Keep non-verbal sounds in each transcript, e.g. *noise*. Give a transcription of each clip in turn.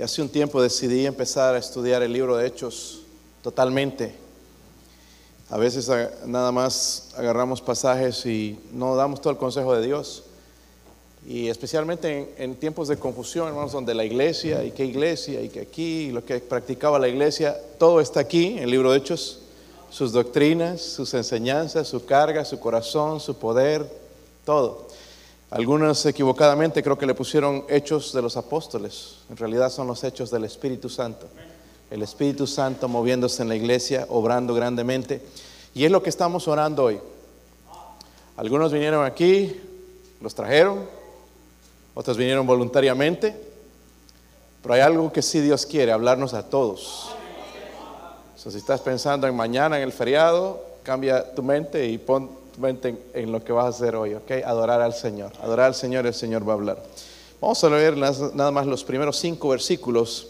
y hace un tiempo decidí empezar a estudiar el libro de Hechos totalmente. A veces ah, nada más agarramos pasajes y no damos todo el consejo de Dios. Y especialmente en, tiempos de confusión, hermanos, donde la iglesia y qué iglesia y que aquí, y lo que practicaba la iglesia, todo está aquí en el libro de Hechos. Sus doctrinas, sus enseñanzas, su carga, su corazón, su poder, todo. Algunos equivocadamente creo que le pusieron hechos de los apóstoles. En realidad son los hechos del Espíritu Santo. El Espíritu Santo moviéndose en la iglesia, obrando grandemente. Y es lo que estamos orando hoy. Algunos vinieron aquí, los trajeron, otros vinieron voluntariamente, pero hay algo que sí Dios quiere, hablarnos a todos. si estás pensando en mañana, en el feriado, cambia tu mente y pon en, lo que vas a hacer hoy, ¿ok? Adorar al Señor. Adorar al Señor, el Señor va a hablar. Vamos a leer nada más los primeros cinco versículos.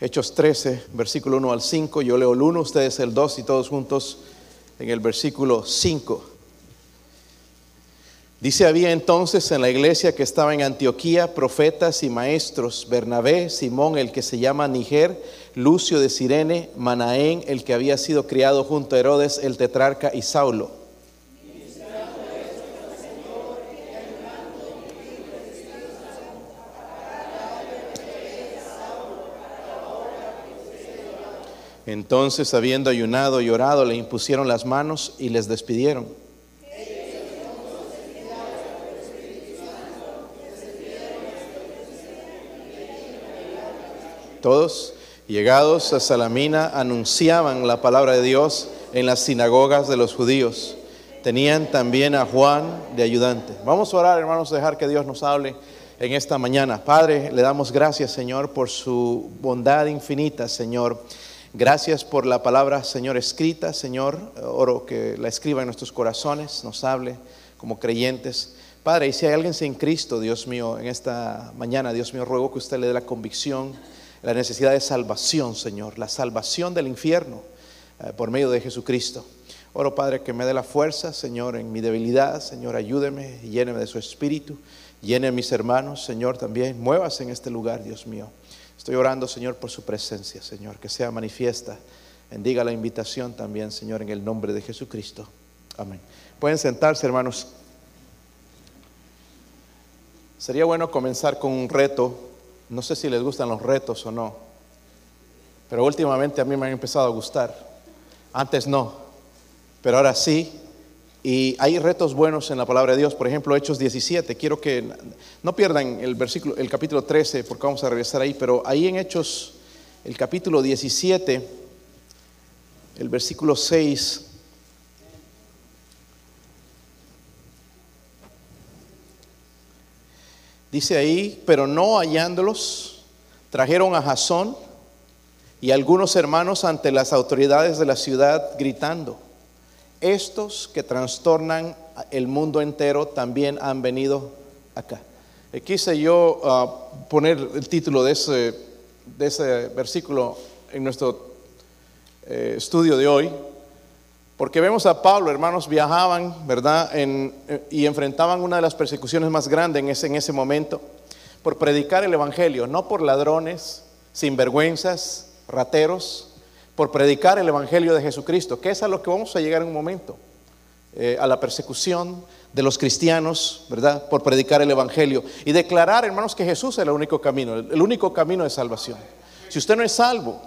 Hechos 13, versículo 1 al 5. Yo leo el 1, ustedes el 2 y todos juntos en el versículo 5. Dice, había entonces en la iglesia que estaba en Antioquía profetas y maestros, Bernabé, Simón, el que se llama Niger, Lucio de Sirene, Manaén, el que había sido criado junto a Herodes, el tetrarca, y Saulo. Entonces, habiendo ayunado y orado, le impusieron las manos y les despidieron. Todos, llegados a Salamina, anunciaban la palabra de Dios en las sinagogas de los judíos. Tenían también a Juan de ayudante. Vamos a orar, hermanos, a dejar que Dios nos hable en esta mañana. Padre, le damos gracias, Señor, por su bondad infinita, Señor. Gracias por la palabra, Señor, escrita, Señor. Oro que la escriba en nuestros corazones, nos hable como creyentes. Padre, y si hay alguien sin Cristo, Dios mío, en esta mañana, Dios mío, ruego que usted le dé la convicción la necesidad de salvación, Señor, la salvación del infierno eh, por medio de Jesucristo. Oro, Padre, que me dé la fuerza, Señor, en mi debilidad. Señor, ayúdeme lléneme de su espíritu. Llene a mis hermanos, Señor, también. Muévase en este lugar, Dios mío. Estoy orando, Señor, por su presencia, Señor, que sea manifiesta. Bendiga la invitación también, Señor, en el nombre de Jesucristo. Amén. Pueden sentarse, hermanos. Sería bueno comenzar con un reto no sé si les gustan los retos o no, pero últimamente a mí me han empezado a gustar. Antes no, pero ahora sí. Y hay retos buenos en la palabra de Dios, por ejemplo, Hechos 17. Quiero que no pierdan el versículo, el capítulo 13, porque vamos a regresar ahí, pero ahí en Hechos, el capítulo 17, el versículo 6 Dice ahí, pero no hallándolos, trajeron a Jasón y algunos hermanos ante las autoridades de la ciudad gritando, estos que trastornan el mundo entero también han venido acá. Eh, quise yo ah, poner el título de ese, de ese versículo en nuestro eh, estudio de hoy, porque vemos a Pablo, hermanos, viajaban, ¿verdad? Eh, y enfrentaban una de las persecuciones más grandes en ese, en ese momento por predicar el Evangelio, no por ladrones, sinvergüenzas, rateros, por predicar el Evangelio de Jesucristo, que es a lo que vamos a llegar en un momento, eh, a la persecución de los cristianos, ¿verdad? Por predicar el Evangelio y declarar, hermanos, que Jesús es el único camino, el único camino de salvación. Si usted no es salvo,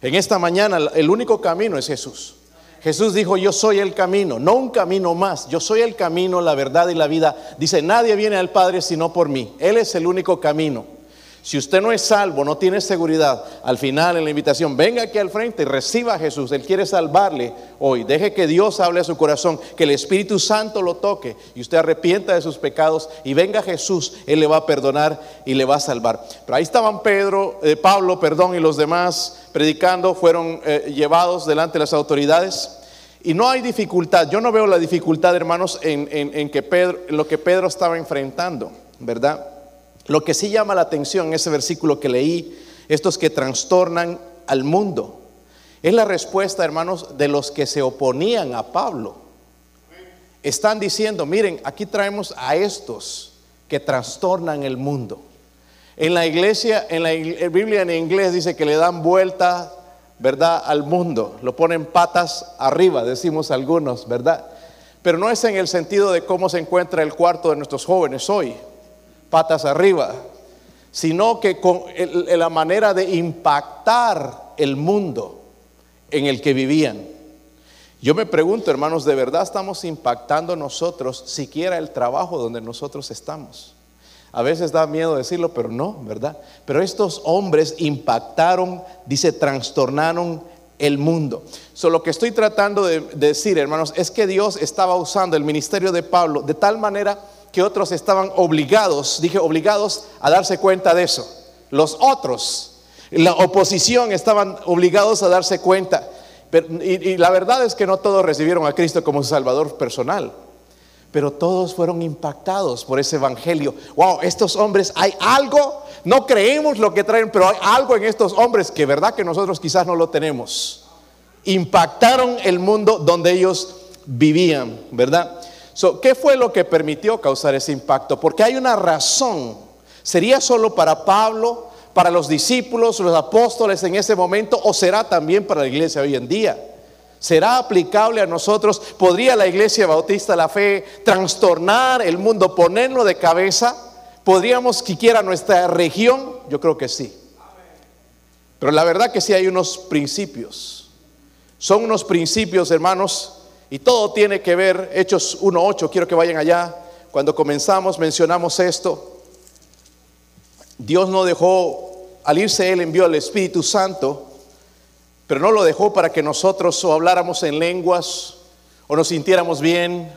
en esta mañana el único camino es Jesús. Jesús dijo, yo soy el camino, no un camino más, yo soy el camino, la verdad y la vida. Dice, nadie viene al Padre sino por mí. Él es el único camino. Si usted no es salvo, no tiene seguridad, al final en la invitación, venga aquí al frente y reciba a Jesús. Él quiere salvarle hoy. Deje que Dios hable a su corazón, que el Espíritu Santo lo toque y usted arrepienta de sus pecados y venga Jesús, Él le va a perdonar y le va a salvar. Pero ahí estaban Pedro, eh, Pablo, perdón, y los demás predicando, fueron eh, llevados delante de las autoridades. Y no hay dificultad, yo no veo la dificultad, hermanos, en, en que Pedro, en lo que Pedro estaba enfrentando, ¿verdad? Lo que sí llama la atención en ese versículo que leí, estos que trastornan al mundo, es la respuesta, hermanos, de los que se oponían a Pablo. Están diciendo, miren, aquí traemos a estos que trastornan el mundo. En la iglesia, en la Biblia en inglés dice que le dan vuelta, ¿verdad? Al mundo. Lo ponen patas arriba, decimos algunos, ¿verdad? Pero no es en el sentido de cómo se encuentra el cuarto de nuestros jóvenes hoy, patas arriba, sino que con la manera de impactar el mundo en el que vivían. Yo me pregunto, hermanos, ¿de verdad estamos impactando nosotros siquiera el trabajo donde nosotros estamos? A veces da miedo decirlo, pero no, ¿verdad? Pero estos hombres impactaron, dice, trastornaron el mundo. So, lo que estoy tratando de decir, hermanos, es que Dios estaba usando el ministerio de Pablo de tal manera que otros estaban obligados, dije obligados a darse cuenta de eso. Los otros, la oposición estaban obligados a darse cuenta. y, y la verdad es que no todos recibieron a Cristo como su Salvador personal pero todos fueron impactados por ese evangelio. Wow, estos hombres, hay algo, no creemos lo que traen, pero hay algo en estos hombres que verdad que nosotros quizás no lo tenemos. Impactaron el mundo donde ellos vivían, ¿verdad? ¿Qué fue lo que permitió causar ese impacto? Porque hay una razón. ¿Sería solo para Pablo, para los discípulos, los apóstoles en ese momento o será también para la iglesia hoy en día? ¿Será aplicable a nosotros? ¿Podría la iglesia bautista la fe trastornar el mundo, ponerlo de cabeza? ¿Podríamos siquiera nuestra región? Yo creo que sí. Pero la verdad que sí hay unos principios. Son unos principios, hermanos, y todo tiene que ver, Hechos 1.8, quiero que vayan allá. Cuando comenzamos mencionamos esto. Dios no dejó, al irse Él envió al Espíritu Santo pero no lo dejó para que nosotros o habláramos en lenguas o nos sintiéramos bien.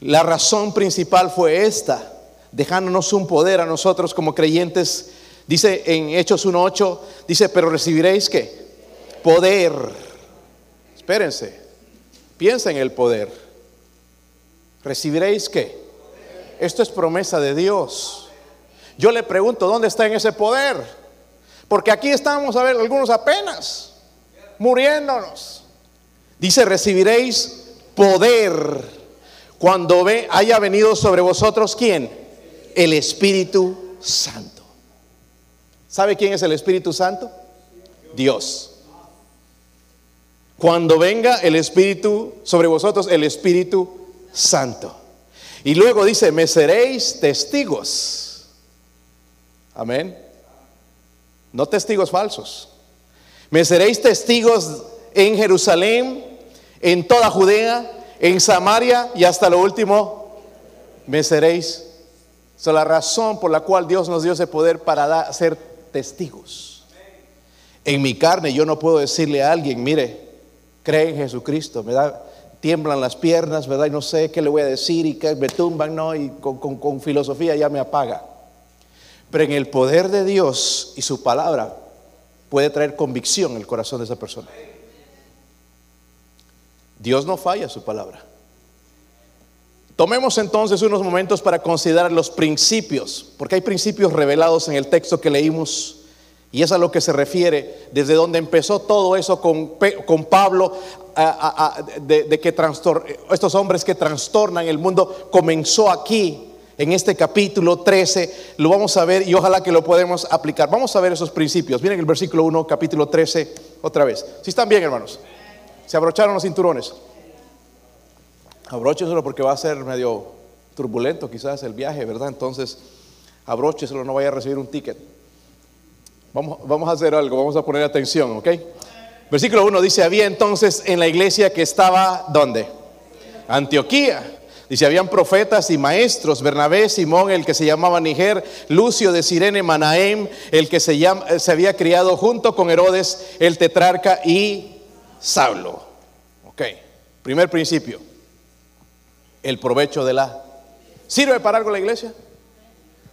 La razón principal fue esta, dejándonos un poder a nosotros como creyentes. Dice en Hechos 1.8, dice, pero recibiréis qué? Poder. Espérense, piensa en el poder. ¿Recibiréis qué? Esto es promesa de Dios. Yo le pregunto, ¿dónde está en ese poder? Porque aquí estamos, a ver, algunos apenas muriéndonos. Dice, recibiréis poder cuando ve, haya venido sobre vosotros quién? El Espíritu Santo. ¿Sabe quién es el Espíritu Santo? Dios. Cuando venga el Espíritu sobre vosotros, el Espíritu Santo. Y luego dice, me seréis testigos. Amén. No testigos falsos. Me seréis testigos en Jerusalén, en toda Judea, en Samaria y hasta lo último, me seréis. Es la razón por la cual Dios nos dio ese poder para ser testigos. En mi carne yo no puedo decirle a alguien, mire, cree en Jesucristo, me da, tiemblan las piernas, ¿verdad? Y no sé qué le voy a decir y que me tumban, ¿no? Y con, con filosofía ya me apaga. Pero en el poder de Dios y su palabra, puede traer convicción en el corazón de esa persona. Dios no falla su palabra. Tomemos entonces unos momentos para considerar los principios, porque hay principios revelados en el texto que leímos y es a lo que se refiere, desde donde empezó todo eso con, con Pablo, de, que estos hombres que trastornan el mundo, comenzó aquí en este capítulo 13, lo vamos a ver y ojalá que lo podamos aplicar. Vamos a ver esos principios. Miren el versículo 1, capítulo 13, otra vez. Si están bien, hermanos. Se abrocharon los cinturones. Abróchenselo porque va a ser medio turbulento quizás el viaje, ¿verdad? Entonces, abrócheselo, no vaya a recibir un ticket. Vamos, vamos a hacer algo, vamos a poner atención, ¿ok? Versículo 1 dice, había entonces en la iglesia que estaba, ¿dónde? Antioquía Dice, habían profetas y maestros, Bernabé, Simón, el que se llamaba Niger, Lucio de Sirene, Manahem, el que se, llama, se había criado junto con Herodes, el tetrarca y Saulo. Ok, primer principio, el provecho de la... ¿Sirve para algo la iglesia?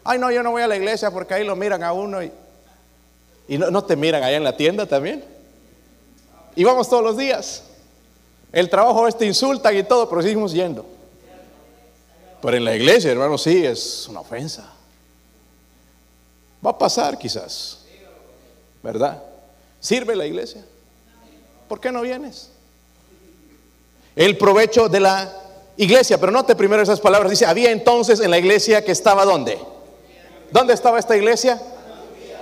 Ay, no, yo no voy a la iglesia porque ahí lo miran a uno y, y no, te miran allá en la tienda también. Y vamos todos los días. El trabajo este insultan y todo, pero seguimos yendo. Pero en la iglesia, hermano, sí, es una ofensa. Va a pasar quizás, ¿verdad? ¿Sirve la iglesia? ¿Por qué no vienes? El provecho de la iglesia, pero note primero esas palabras. Dice, había entonces en la iglesia que estaba ¿dónde? ¿Dónde estaba esta iglesia?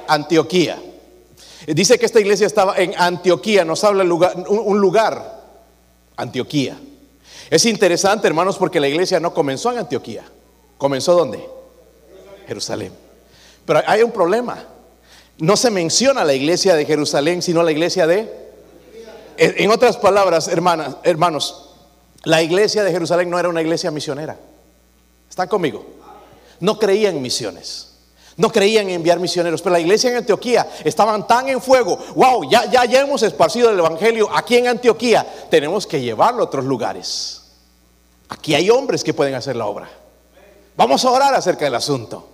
Antioquía. Dice que esta iglesia estaba en Antioquía, nos habla un lugar, Antioquía. Es interesante, hermanos, porque la iglesia no comenzó en Antioquía. ¿Comenzó dónde? Jerusalén. Pero hay un problema. No se menciona la iglesia de Jerusalén, sino la iglesia de... En otras palabras, hermanas, hermanos, la iglesia de Jerusalén no era una iglesia misionera. ¿Están conmigo? No creía en misiones. No creían en enviar misioneros, pero la iglesia en Antioquía estaban tan en fuego. Wow, ya, ya, ya hemos esparcido el evangelio aquí en Antioquía. Tenemos que llevarlo a otros lugares. Aquí hay hombres que pueden hacer la obra. Vamos a orar acerca del asunto.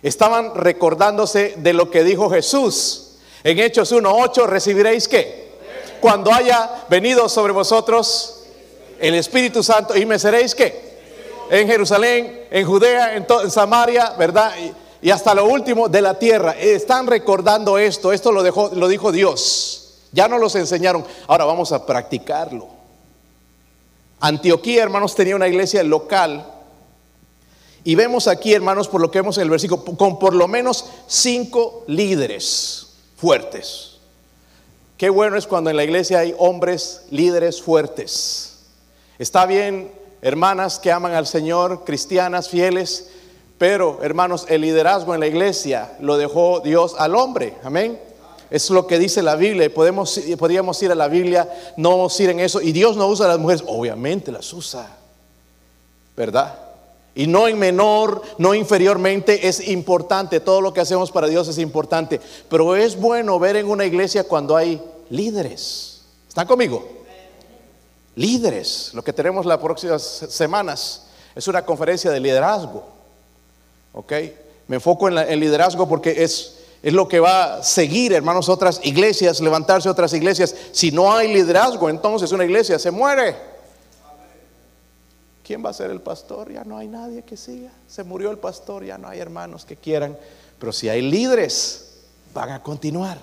Estaban recordándose de lo que dijo Jesús. En Hechos 1.8 recibiréis qué? Cuando haya venido sobre vosotros el Espíritu Santo y me seréis qué? En Jerusalén, en Judea, en, en Samaria, ¿verdad? Hasta lo último de la tierra. Están recordando esto, esto lo, dejó, lo dijo Dios. Ya no los enseñaron, ahora vamos a practicarlo. Antioquía, hermanos, tenía una iglesia local. Y vemos aquí, hermanos, por lo que vemos en el versículo, con por lo menos cinco líderes fuertes. Qué bueno es cuando en la iglesia hay hombres líderes fuertes. Está bien, hermanas que aman al Señor, cristianas fieles, pero, hermanos, el liderazgo en la iglesia lo dejó Dios al hombre. Amén. Es lo que dice la Biblia. Podemos, podríamos ir a la Biblia, no vamos ir en eso. Y Dios no usa a las mujeres. Obviamente las usa. ¿Verdad? Y no en menor, no inferiormente, es importante. Todo lo que hacemos para Dios es importante. Pero es bueno ver en una iglesia cuando hay líderes. ¿Están conmigo? Líderes. Lo que tenemos las próximas semanas es una conferencia de liderazgo. ¿Ok? Me enfoco en el liderazgo porque es, es lo que va a seguir, hermanos, otras iglesias, levantarse otras iglesias. Si no hay liderazgo, entonces una iglesia se muere. ¿Quién va a ser el pastor? Ya no hay nadie que siga. Se murió el pastor, ya no hay hermanos que quieran. Pero si hay líderes, van a continuar.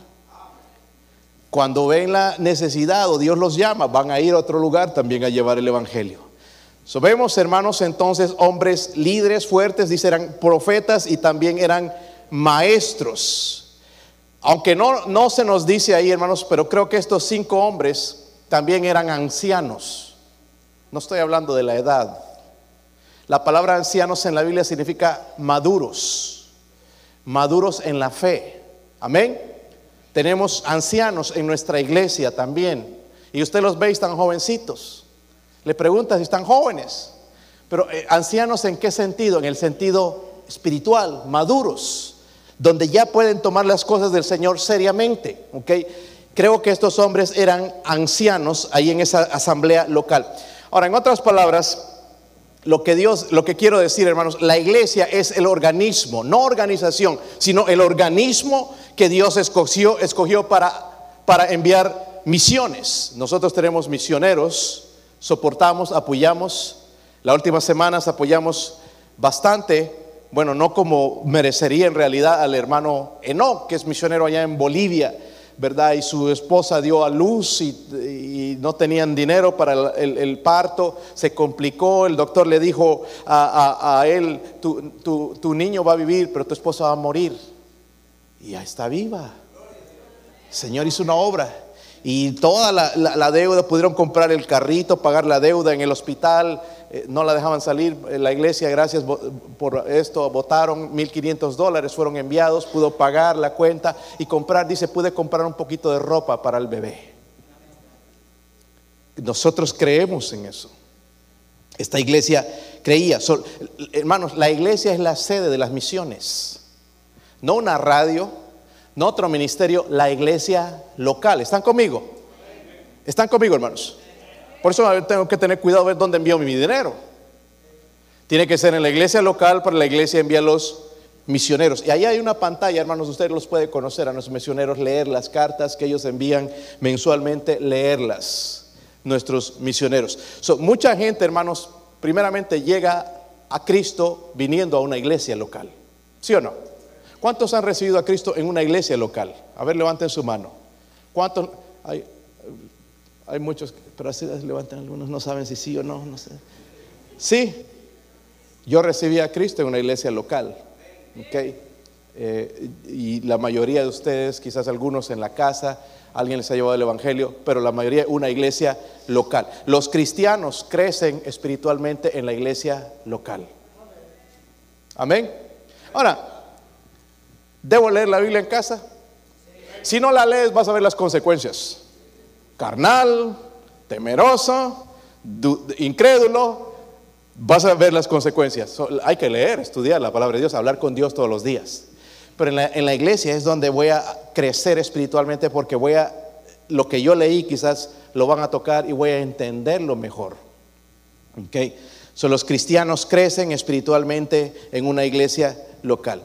Cuando ven la necesidad o Dios los llama, van a ir a otro lugar también a llevar el Evangelio. So, hermanos, entonces hombres líderes fuertes, dice, eran profetas y también eran maestros. Aunque no, no se nos dice ahí, hermanos, pero creo que estos cinco hombres también eran ancianos. No estoy hablando de la edad. La palabra ancianos en la Biblia significa maduros, maduros en la fe. Amén. Tenemos ancianos en nuestra iglesia también. Y usted los ve tan jovencitos. Le pregunta si están jóvenes. Pero eh, ancianos en qué sentido? En el sentido espiritual, maduros, donde ya pueden tomar las cosas del Señor seriamente. Creo que estos hombres eran ancianos ahí en esa asamblea local. Ahora, en otras palabras, lo que Dios, lo que quiero decir, hermanos, la iglesia es el organismo, no organización, sino el organismo que Dios escogió, escogió para, para enviar misiones. Nosotros tenemos misioneros soportamos, apoyamos. Las últimas semanas apoyamos bastante, bueno, no como merecería en realidad al hermano Enoch, que es misionero allá en Bolivia, ¿verdad? Y su esposa dio a luz y, no tenían dinero para el, parto, se complicó, el doctor le dijo a, él, tu, tu, niño va a vivir, pero tu esposa va a morir. Y ya está viva. El Señor hizo una obra y toda la, deuda, pudieron comprar el carrito, pagar la deuda en el hospital, eh, no la dejaban salir, eh, la iglesia, gracias por esto, votaron 1.500 dólares, fueron enviados, pudo pagar la cuenta y comprar, dice, pude comprar un poquito de ropa para el bebé. Nosotros creemos en eso. Esta iglesia creía, hermanos, la iglesia es la sede de las misiones, no una radio no otro ministerio, la iglesia local. ¿Están conmigo? ¿Están conmigo, hermanos? Por eso tengo que tener cuidado de ver dónde envío mi dinero. Tiene que ser en la iglesia local para la iglesia enviar los misioneros. Y ahí hay una pantalla, hermanos, usted los puede conocer a nuestros misioneros, leer las cartas que ellos envían mensualmente, leerlas, nuestros misioneros. mucha gente, hermanos, primeramente llega a Cristo viniendo a una iglesia local. ¿Sí o no? ¿Cuántos han recibido a Cristo en una iglesia local? A ver, levanten su mano. ¿Cuántos? Hay, muchos, pero así levantan algunos, no saben si sí o no, no sé. Sí, yo recibí a Cristo en una iglesia local. ¿ok? Eh, y la mayoría de ustedes, quizás algunos en la casa, alguien les ha llevado el Evangelio, pero la mayoría una iglesia local. Los cristianos crecen espiritualmente en la iglesia local. Amén. Ahora, ¿debo leer la Biblia en casa? Si no la lees vas a ver las consecuencias. Carnal, temeroso, incrédulo, vas a ver las consecuencias. hay que leer, estudiar la palabra de Dios, hablar con Dios todos los días. Pero en la, iglesia es donde voy a crecer espiritualmente porque voy a, lo que yo leí quizás lo van a tocar y voy a entenderlo mejor. Okay. So, los cristianos crecen espiritualmente en una iglesia local.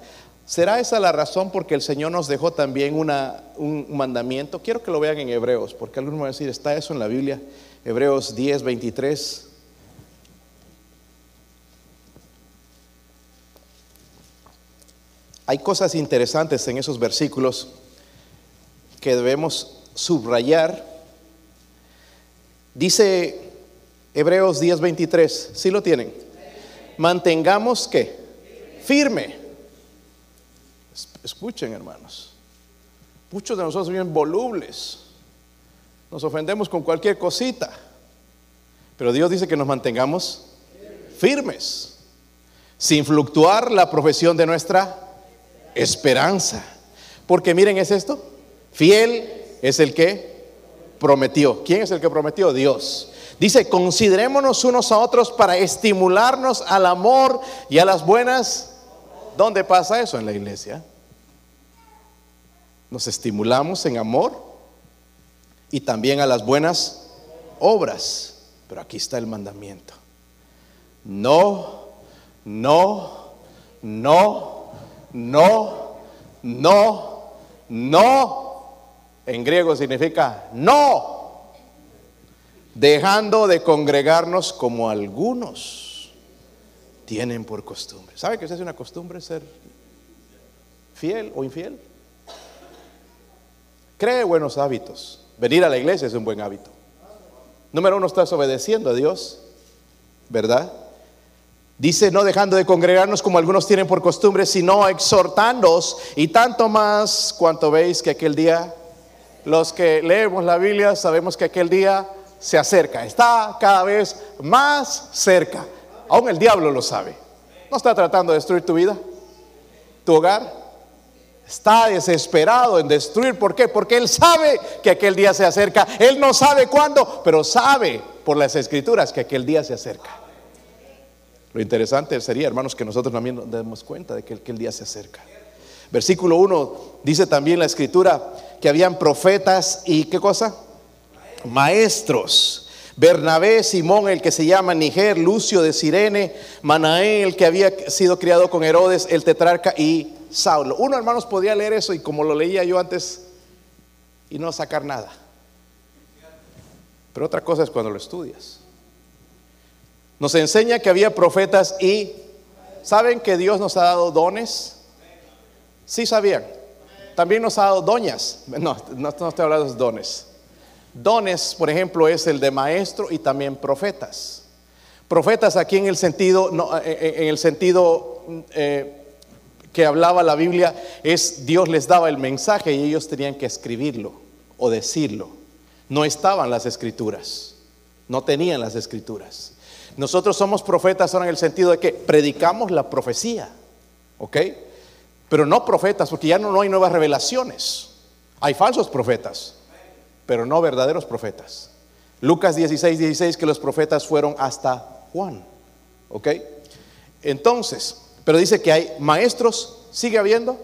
¿Será esa la razón porque el Señor nos dejó también una, un mandamiento? Quiero que lo vean en Hebreos, porque algunos van a decir, ¿está eso en la Biblia? Hebreos 10, 23. Hay cosas interesantes en esos versículos que debemos subrayar. Dice Hebreos 10:23, ¿sí lo tienen? Mantengamos que firme. Escuchen, hermanos. Muchos de nosotros bien volubles. Nos ofendemos con cualquier cosita. Pero Dios dice que nos mantengamos firmes, sin fluctuar la profesión de nuestra esperanza. Porque miren, es esto. Fiel es el que prometió. ¿Quién es el que prometió? Dios. Dice, considerémonos unos a otros para estimularnos al amor y a las buenas. ¿Dónde pasa eso? En la iglesia. Nos estimulamos en amor y también a las buenas obras. Pero aquí está el mandamiento. No, no, no no, no, no. En griego significa no. Dejando de congregarnos como algunos tienen por costumbre. ¿Sabe que es una costumbre ser fiel o infiel? Cree buenos hábitos. Venir a la iglesia es un buen hábito. Número uno, estás obedeciendo a Dios, ¿verdad? Dice, no dejando de congregarnos como algunos tienen por costumbre, sino exhortándoos y tanto más cuanto veis que aquel día, los que leemos la Biblia sabemos que aquel día se acerca, está cada vez más cerca. Aún el diablo lo sabe. No está tratando de destruir tu vida, tu hogar. Está desesperado en destruir. ¿Por qué? Porque Él sabe que aquel día se acerca. Él no sabe cuándo, pero sabe por las escrituras que aquel día se acerca. Lo interesante sería, hermanos, que nosotros también nos demos cuenta de que el, día se acerca. Versículo 1 dice también la escritura que habían profetas y qué cosa? Maestros. Bernabé, Simón, el que se llama Niger, Lucio de Sirene, Manaén, el que había sido criado con Herodes, el tetrarca y Saulo. Uno, hermanos, podía leer eso y como lo leía yo antes y no sacar nada. Pero otra cosa es cuando lo estudias. Nos enseña que había profetas y ¿saben que Dios nos ha dado dones? Sí sabían. También nos ha dado doñas. No, no, estoy hablando de dones. Dones, por ejemplo, es el de maestro y también profetas. Profetas aquí en el sentido, no, en el sentido eh, que hablaba la Biblia, es Dios les daba el mensaje y ellos tenían que escribirlo o decirlo. No estaban las escrituras, no tenían las escrituras. Nosotros somos profetas ahora en el sentido de que predicamos la profecía, ¿ok? Pero no profetas, porque ya no, hay nuevas revelaciones. Hay falsos profetas, pero no verdaderos profetas. Lucas 16, 16, que los profetas fueron hasta Juan, ¿ok? Entonces, pero dice que hay maestros, ¿sigue habiendo?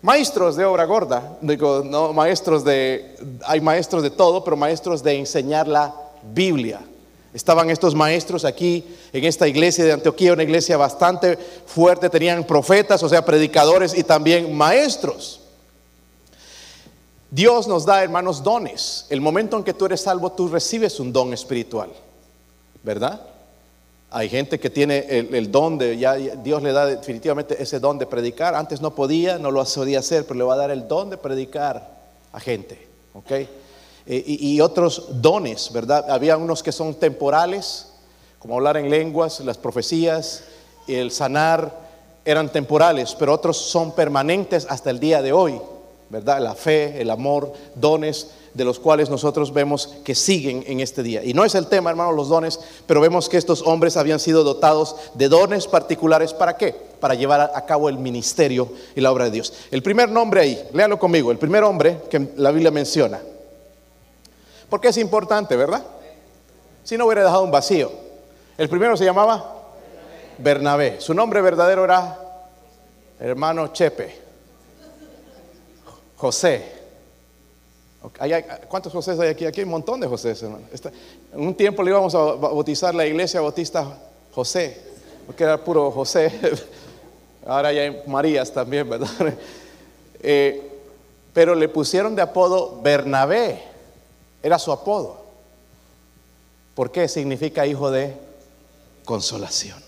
Maestros de obra gorda, digo, no maestros de, hay maestros de todo, pero maestros de enseñar la Biblia. Estaban estos maestros aquí en esta iglesia de Antioquía, una iglesia bastante fuerte, tenían profetas, o sea, predicadores y también maestros. Dios nos da, hermanos, dones. El momento en que tú eres salvo, tú recibes un don espiritual, ¿verdad? Hay gente que tiene el, don de, ya Dios le da definitivamente ese don de predicar. Antes no podía, no lo podía hacer, pero le va a dar el don de predicar a gente, ¿ok? Eh, y, otros dones, ¿verdad? Había unos que son temporales, como hablar en lenguas, las profecías, el sanar, eran temporales, pero otros son permanentes hasta el día de hoy, ¿verdad? La fe, el amor, dones de los cuales nosotros vemos que siguen en este día. Y no es el tema, hermanos, los dones, pero vemos que estos hombres habían sido dotados de dones particulares. ¿Para qué? Para llevar a cabo el ministerio y la obra de Dios. El primer nombre ahí, léalo conmigo, el primer hombre que la Biblia menciona. Porque es importante, ¿verdad? Si no hubiera dejado un vacío. El primero se llamaba Bernabé. Su nombre verdadero era hermano Chepe. José. ¿Cuántos José hay aquí? Aquí hay un montón de José, hermano. en un tiempo le íbamos a bautizar la iglesia bautista José, porque era puro José. *laughs* Ahora ya hay Marías también, ¿verdad? *laughs* Eh, pero le pusieron de apodo Bernabé, era su apodo. ¿Por qué? Significa hijo de consolación.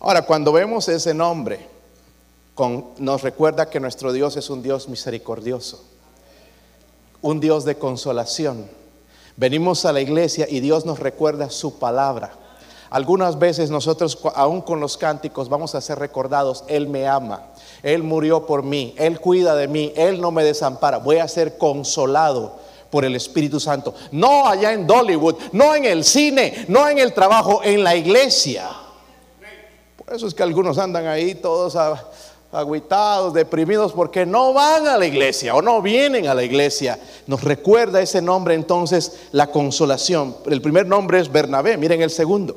Ahora, cuando vemos ese nombre, nos recuerda que nuestro Dios es un Dios misericordioso un Dios de consolación. Venimos a la iglesia y Dios nos recuerda su palabra. Algunas veces nosotros, aún con los cánticos, vamos a ser recordados, Él me ama, Él murió por mí, Él cuida de mí, Él no me desampara, voy a ser consolado por el Espíritu Santo. No allá en Dollywood, no en el cine, no en el trabajo, en la iglesia. Por eso es que algunos andan ahí todos a aguitados, deprimidos porque no van a la iglesia o no vienen a la iglesia. Nos recuerda ese nombre entonces la consolación. El primer nombre es Bernabé, miren el segundo.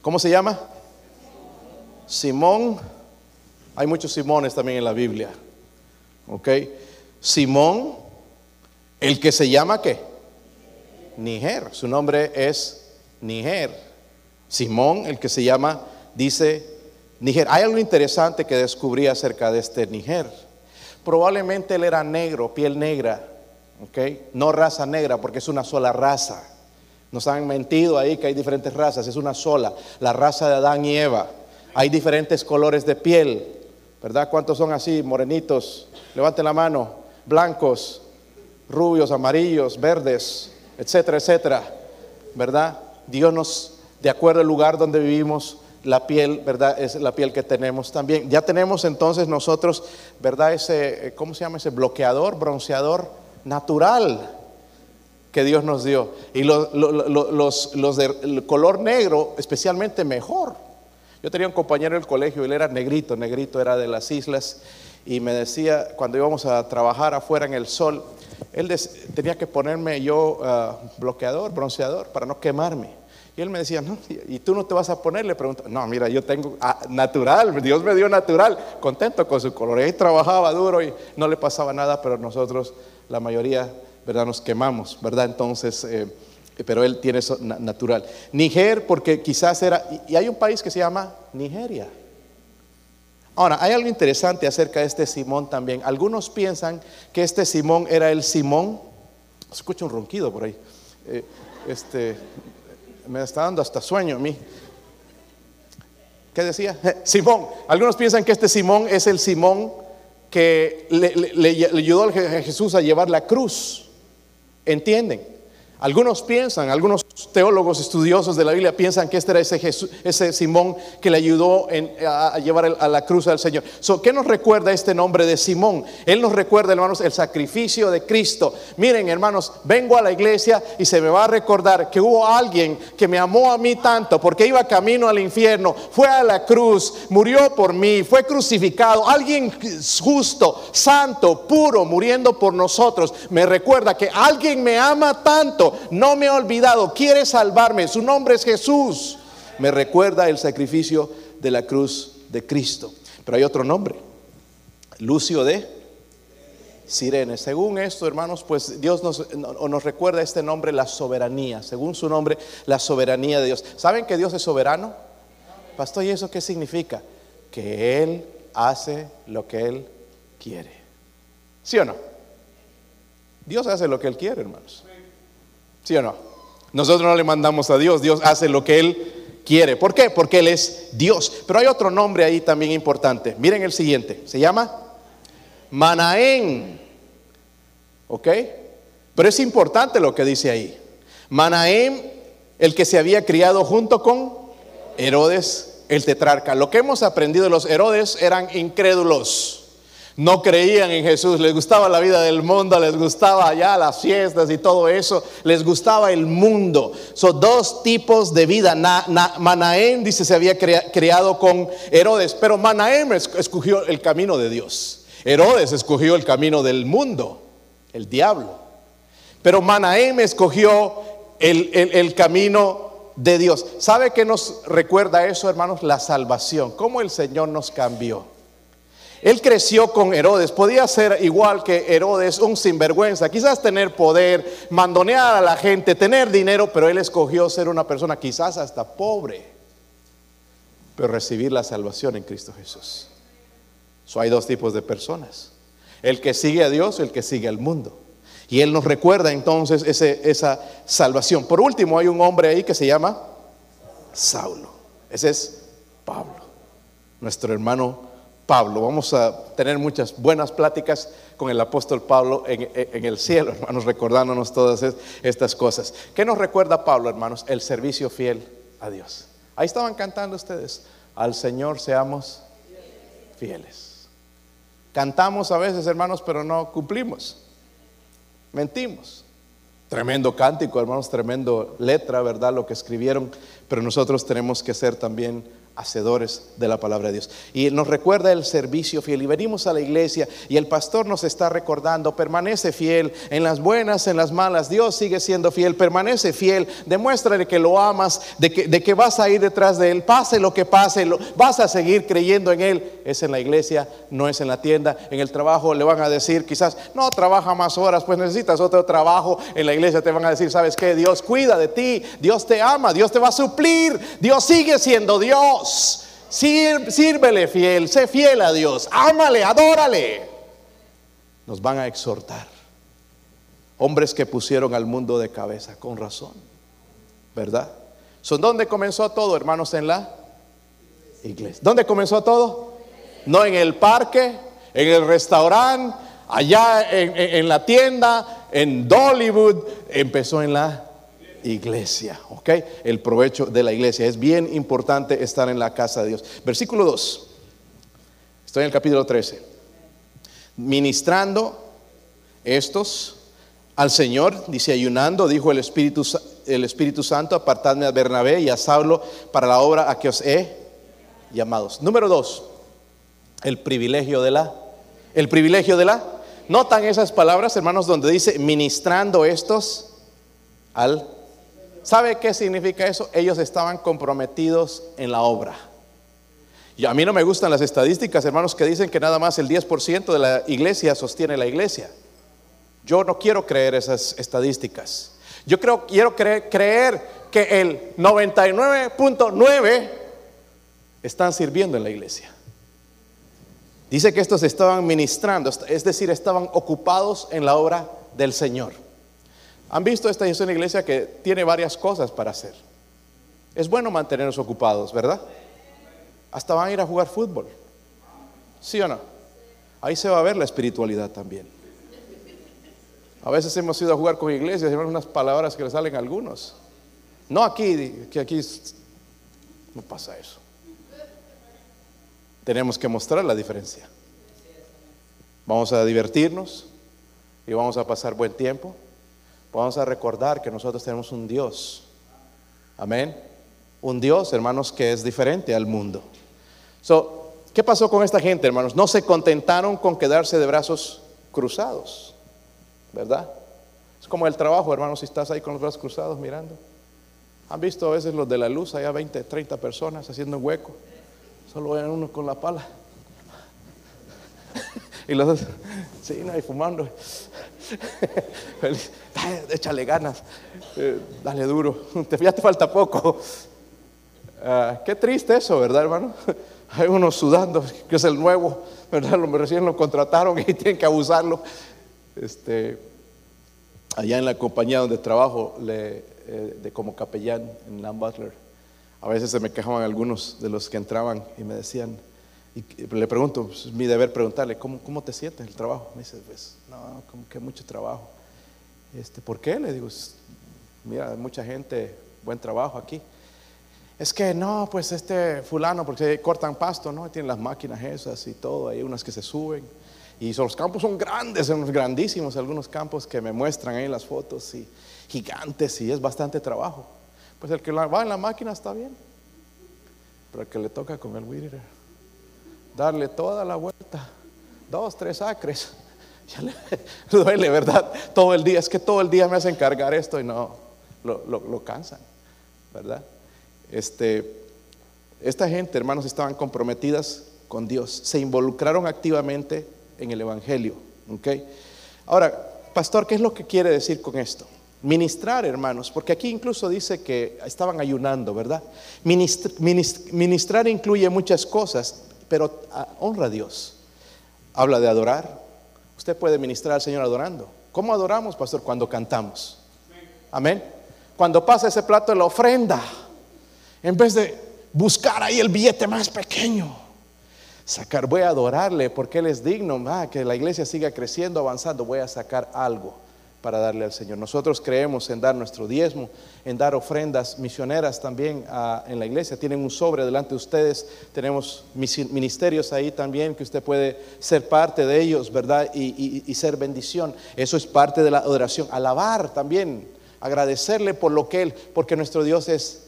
¿Cómo se llama? Simón. Hay muchos Simones también en la Biblia. ¿Ok? Simón, el que se llama qué? Niger. Su nombre es Niger. Simón, el que se llama, dice Niger. Hay algo interesante que descubrí acerca de este Niger. Probablemente él era negro, piel negra, ¿ok? No raza negra, porque es una sola raza. Nos han mentido ahí que hay diferentes razas, es una sola, la raza de Adán y Eva. Hay diferentes colores de piel, ¿verdad? ¿Cuántos son así, morenitos? Levanten la mano, blancos, rubios, amarillos, verdes, etcétera, etcétera, ¿verdad? Dios nos, de acuerdo al lugar donde vivimos, la piel, ¿verdad? Es la piel que tenemos también. Ya tenemos entonces nosotros, ¿verdad? Ese, eh, ¿cómo se llama? Ese bloqueador, bronceador natural que Dios nos dio. Y los, los, los del color negro, especialmente mejor. Yo tenía un compañero en el colegio, él era negrito, negrito era de las islas, y me decía, cuando íbamos a trabajar afuera en el sol, él tenía que ponerme yo ah, bloqueador, bronceador, para no quemarme. Y él me decía, ¿y tú no te vas a poner? Le pregunto, no, mira, yo tengo ah, natural, Dios me dio natural, contento con su color. Él trabajaba duro y no le pasaba nada, pero nosotros, la mayoría, ¿verdad? Nos quemamos, ¿verdad? Entonces, eh, pero él tiene eso natural. Niger, porque quizás era, y hay un país que se llama Nigeria. Ahora, hay algo interesante acerca de este Simón también. Algunos piensan que este Simón era el Simón, escucho un ronquido por ahí. Eh, este, me está dando hasta sueño a mí. ¿Qué decía? *laughs* Simón. Algunos piensan que este Simón es el Simón que le, ayudó a Jesús a llevar la cruz. ¿Entienden? Algunos piensan, algunos teólogos estudiosos de la Biblia piensan que este era ese, ese Simón que le ayudó a, llevar a la cruz al Señor. ¿Qué nos recuerda este nombre de Simón? Él nos recuerda, hermanos, el sacrificio de Cristo. Miren, hermanos, vengo a la iglesia y se me va a recordar que hubo alguien que me amó a mí tanto porque iba camino al infierno, fue a la cruz, murió por mí, fue crucificado. Alguien justo, santo, puro, muriendo por nosotros. Me recuerda que alguien me ama tanto no me ha olvidado, quiere salvarme, su nombre es Jesús. Me recuerda el sacrificio de la cruz de Cristo. Pero hay otro nombre, Lucio de Sirene. Según esto, hermanos, pues Dios nos, nos recuerda este nombre, la soberanía. Según su nombre, la soberanía de Dios. ¿Saben que Dios es soberano? Pastor, ¿y eso qué significa? Que Él hace lo que Él quiere. ¿Sí o no? Dios hace lo que Él quiere, hermanos. ¿Sí o no? Nosotros no le mandamos a Dios, Dios hace lo que Él quiere. ¿Por qué? Porque Él es Dios. Pero hay otro nombre ahí también importante. Miren el siguiente. Se llama Manaén. ¿Ok? Pero es importante lo que dice ahí. Manaén, el que se había criado junto con Herodes el tetrarca. Lo que hemos aprendido de los Herodes eran incrédulos. No creían en Jesús, les gustaba la vida del mundo, les gustaba allá las fiestas y todo eso, les gustaba el mundo. Son dos tipos de vida. Manaém dice se había criado con Herodes, pero Manaém escogió el camino de Dios. Herodes escogió el camino del mundo, el diablo. Pero Manaém escogió el, el camino de Dios. ¿Sabe qué nos recuerda eso, hermanos? La salvación. Cómo el Señor nos cambió. Él creció con Herodes, podía ser igual que Herodes, un sinvergüenza, quizás tener poder, mandonear a la gente, tener dinero, pero él escogió ser una persona quizás hasta pobre, pero recibir la salvación en Cristo Jesús. So, hay dos tipos de personas, el que sigue a Dios el que sigue al mundo. Y él nos recuerda entonces esa salvación. Por último, hay un hombre ahí que se llama Saulo. Ese es Pablo, nuestro hermano Pablo. Vamos a tener muchas buenas pláticas con el apóstol Pablo en, el cielo, *laughs* hermanos, recordándonos todas estas cosas. ¿Qué nos recuerda Pablo, hermanos? El servicio fiel a Dios. Ahí estaban cantando ustedes. Al Señor seamos fieles. Cantamos a veces, hermanos, pero no cumplimos. Mentimos. Tremendo cántico, hermanos, tremendo letra, ¿verdad? Lo que escribieron, pero nosotros tenemos que ser también hacedores de la palabra de Dios. Y nos recuerda el servicio fiel. Y venimos a la iglesia y el pastor nos está recordando, permanece fiel en las buenas, en las malas. Dios sigue siendo fiel, permanece fiel. Demuéstrale que lo amas, de que, de que vas a ir detrás de Él. Pase lo que pase, lo, vas a seguir creyendo en Él. Es en la iglesia, no es en la tienda. En el trabajo le van a decir, quizás, no trabaja más horas, pues necesitas otro trabajo. En la iglesia te van a decir, ¿sabes qué? Dios cuida de ti, Dios te ama, Dios te va a suplir, Dios sigue siendo Dios. Sírvele fiel, sé fiel a Dios, ámale, adórale. Nos van a exhortar. Hombres que pusieron al mundo de cabeza, con razón, ¿verdad? ¿Son dónde comenzó todo, hermanos? En la iglesia. ¿Dónde comenzó todo? No en el parque, en el restaurante, allá en, en la tienda, en Dollywood, empezó en la iglesia, ¿ok? El provecho de la iglesia. Es bien importante estar en la casa de Dios. Versículo 2. Estoy en el capítulo 13. Ministrando estos al Señor, dice ayunando, dijo el Espíritu, el Espíritu Santo, apartadme a Bernabé y a Saulo para la obra a que os he llamados. Número 2. El privilegio de la, el privilegio de la, notan esas palabras, hermanos, donde dice ministrando estos al ¿Sabe qué significa eso? Ellos estaban comprometidos en la obra. Y a mí no me gustan las estadísticas, hermanos, que dicen que nada más el 10% de la iglesia sostiene la iglesia. Yo no quiero creer esas estadísticas. Yo creo, quiero creer, creer que el 99.9 están sirviendo en la iglesia. Dice que estos estaban ministrando, es decir, estaban ocupados en la obra del Señor. Han visto, esta es una iglesia que tiene varias cosas para hacer. Es bueno mantenernos ocupados, ¿verdad? Hasta van a ir a jugar fútbol. ¿Sí o no? Ahí se va a ver la espiritualidad también. A veces hemos ido a jugar con iglesias y unas palabras que le salen a algunos. No aquí, que aquí no pasa eso. Tenemos que mostrar la diferencia. Vamos a divertirnos y vamos a pasar buen tiempo. Vamos a recordar que nosotros tenemos un Dios. Amén. Un Dios, hermanos, que es diferente al mundo. ¿Qué pasó con esta gente, hermanos? No se contentaron con quedarse de brazos cruzados, ¿verdad? Es como el trabajo, hermanos, si estás ahí con los brazos cruzados mirando. ¿Han visto a veces los de la luz, allá 20, 30 personas haciendo un hueco? Solo ven uno con la pala. Y los dos, sí, no, y fumando. *laughs* échale ganas, eh, dale duro, *laughs* ya te falta poco. Ah, qué triste eso, ¿verdad, hermano? *laughs* Hay uno sudando, que es el nuevo, ¿verdad? Recién lo contrataron y tienen que abusarlo. Este, allá en la compañía donde trabajo, le, eh, de como capellán en Lamb Butler, a veces se me quejaban algunos de los que entraban y me decían, y le pregunto, pues, mi deber preguntarle, ¿cómo, ¿cómo te sientes el trabajo? Me dice, pues, no, como que mucho trabajo. Este, ¿Por qué? Le digo, mira, mucha gente, buen trabajo aquí. es que no, pues este fulano, porque cortan pasto, ¿no? Tienen las máquinas esas y todo, hay unas que se suben. Y los campos son grandes, son grandísimos, algunos campos que me muestran ahí las fotos, y gigantes, y es bastante trabajo. Pues el que va en la máquina está bien, pero el que le toca con el weeder, darle toda la vuelta, dos, tres acres, *laughs* ya le *laughs* duele, ¿verdad? Todo el día, es que todo el día me hacen cargar esto y no, lo, lo cansan, ¿verdad? Este, esta gente, hermanos, estaban comprometidas con Dios, se involucraron activamente en el Evangelio. ¿okay? Ahora, pastor, ¿qué es lo que quiere decir con esto? Ministrar, hermanos, porque aquí incluso dice que estaban ayunando, ¿verdad? ministrar incluye muchas cosas, pero ah, honra a Dios. Habla de adorar. Usted puede ministrar al Señor adorando. ¿Cómo adoramos, pastor? Cuando cantamos. Amén. Cuando pasa ese plato de la ofrenda en vez de buscar ahí el billete más pequeño, sacar, voy a adorarle porque Él es digno, ah, que la iglesia siga creciendo, avanzando, voy a sacar algo para darle al Señor. Nosotros creemos en dar nuestro diezmo, en dar ofrendas misioneras también ah, en la iglesia. Tienen un sobre delante de ustedes, tenemos ministerios ahí también que usted puede ser parte de ellos, ¿verdad? Y, y ser bendición. Eso es parte de la adoración. Alabar también, agradecerle por lo que Él, porque nuestro Dios es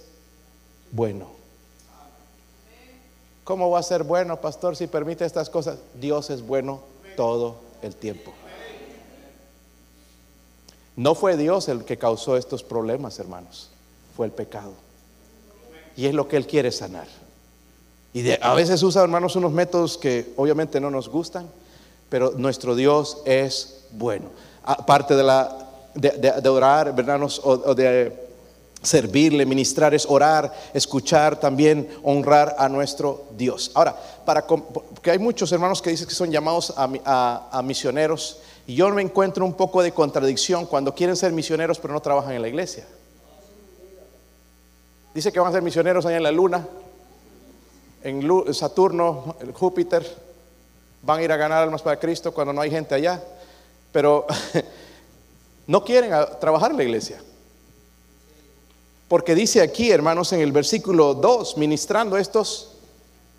bueno. ¿Cómo va a ser bueno, pastor, si permite estas cosas? Dios es bueno todo el tiempo. No fue Dios el que causó estos problemas, hermanos. Fue el pecado. Y es lo que Él quiere sanar. Y a veces usa, hermanos, unos métodos que obviamente no nos gustan, pero nuestro Dios es bueno. Aparte de la de, orar, hermanos, o de servirle, ministrar es orar, escuchar, también honrar a nuestro Dios. Ahora, para, porque hay muchos hermanos que dicen que son llamados a, misioneros y yo me encuentro un poco de contradicción cuando quieren ser misioneros pero no trabajan en la iglesia. Dice que van a ser misioneros allá en la luna, en Saturno, Júpiter, van a ir a ganar almas para Cristo cuando no hay gente allá, pero *laughs* no quieren trabajar en la iglesia. Porque dice aquí, hermanos, en el versículo 2, ministrando estos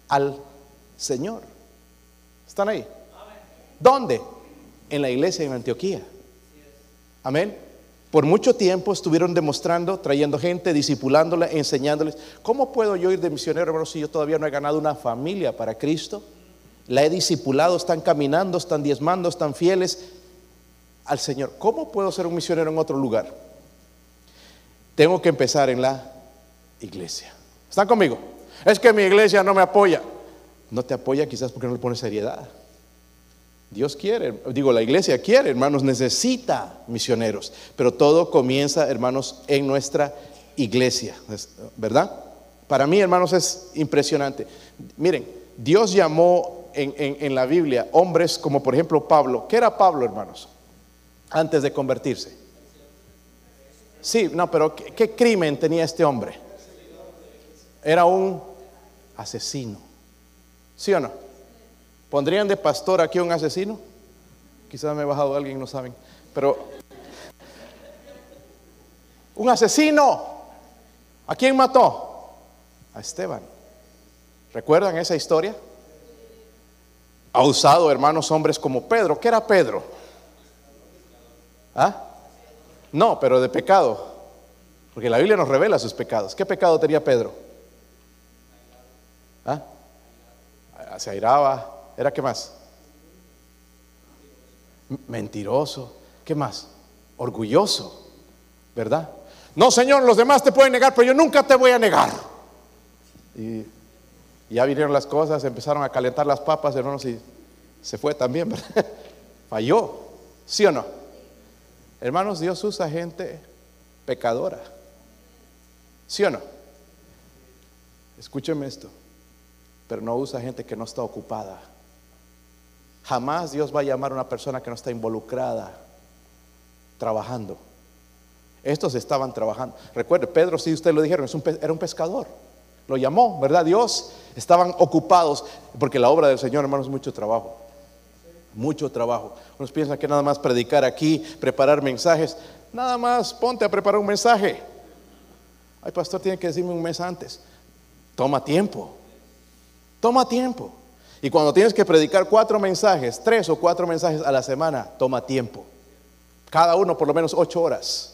al Señor. ¿Están ahí? ¿Dónde? En la iglesia en Antioquía. Amén. Por mucho tiempo estuvieron demostrando, trayendo gente, discipulándola, enseñándoles. ¿Cómo puedo yo ir de misionero, hermanos, si yo todavía no he ganado una familia para Cristo? La he discipulado, están caminando, están diezmando, están fieles al Señor. ¿Cómo puedo ser un misionero en otro lugar? Tengo que empezar en la iglesia. ¿Están conmigo? Es que mi iglesia no me apoya. No te apoya quizás porque no le pone seriedad. Dios quiere, digo, la iglesia quiere, hermanos, necesita misioneros. Pero todo comienza, hermanos, en nuestra iglesia, ¿verdad? Para mí, hermanos, es impresionante. Miren, Dios llamó en, en la Biblia hombres como por ejemplo Pablo. ¿Qué era Pablo, hermanos? Antes de convertirse. Sí, no, pero ¿qué, crimen tenía este hombre? Era un asesino. ¿Sí o no? ¿Pondrían de pastor aquí un asesino? Quizás me he bajado alguien, no saben. Pero un asesino. ¿A quién mató? A Esteban. ¿Recuerdan esa historia? Ha usado hermanos hombres como Pedro. ¿Qué era Pedro? ¿Ah? No, pero de pecado. Porque la Biblia nos revela sus pecados. ¿Qué pecado tenía Pedro? ¿Ah? Se airaba. ¿Era qué más? Mentiroso. ¿Qué más? Orgulloso. ¿Verdad? No, Señor, los demás te pueden negar, pero yo nunca te voy a negar. Y ya vinieron las cosas, empezaron a calentar las papas, hermanos, y se fue también, *laughs* ¿verdad? Falló. ¿Sí o no? Hermanos, Dios usa gente pecadora. ¿Sí o no? Escúcheme esto. Pero no usa gente que no está ocupada. Jamás Dios va a llamar a una persona que no está involucrada trabajando. Estos estaban trabajando. Recuerde, Pedro, si usted lo dijeron, era un pescador. Lo llamó, ¿verdad? Dios estaban ocupados, porque la obra del Señor, hermanos, es mucho trabajo mucho trabajo. Unos piensan que nada más predicar aquí, preparar mensajes, nada más ponte a preparar un mensaje. Ay, pastor, tiene que decirme un mes antes. Toma tiempo. Toma tiempo. Y cuando tienes que predicar cuatro mensajes, tres o cuatro mensajes a la semana, toma tiempo. Cada uno por lo menos ocho horas.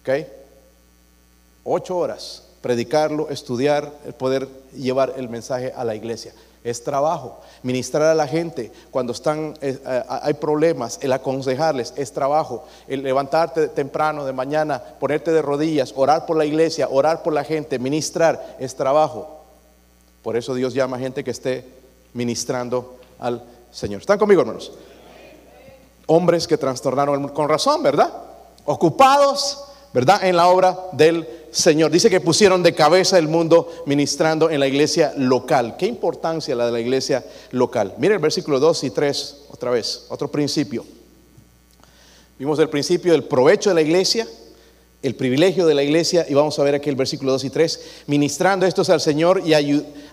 ¿Ok? Ocho horas. Predicarlo, estudiar, poder llevar el mensaje a la iglesia. Es trabajo. Ministrar a la gente cuando están, eh, hay problemas, el aconsejarles es trabajo. El levantarte temprano de mañana, ponerte de rodillas, orar por la iglesia, orar por la gente, ministrar es trabajo. Por eso Dios llama a gente que esté ministrando al Señor. ¿Están conmigo, hermanos? Hombres que trastornaron el mundo, con razón, ¿verdad? Ocupados, ¿verdad? En la obra del Señor. Dice que pusieron de cabeza el mundo ministrando en la iglesia local. ¿Qué importancia la de la iglesia local? Mire el versículo 2 y 3, otra vez, otro principio. Vimos el principio del provecho de la iglesia, el privilegio de la iglesia, y vamos a ver aquí el versículo 2 y 3. Ministrando estos al Señor y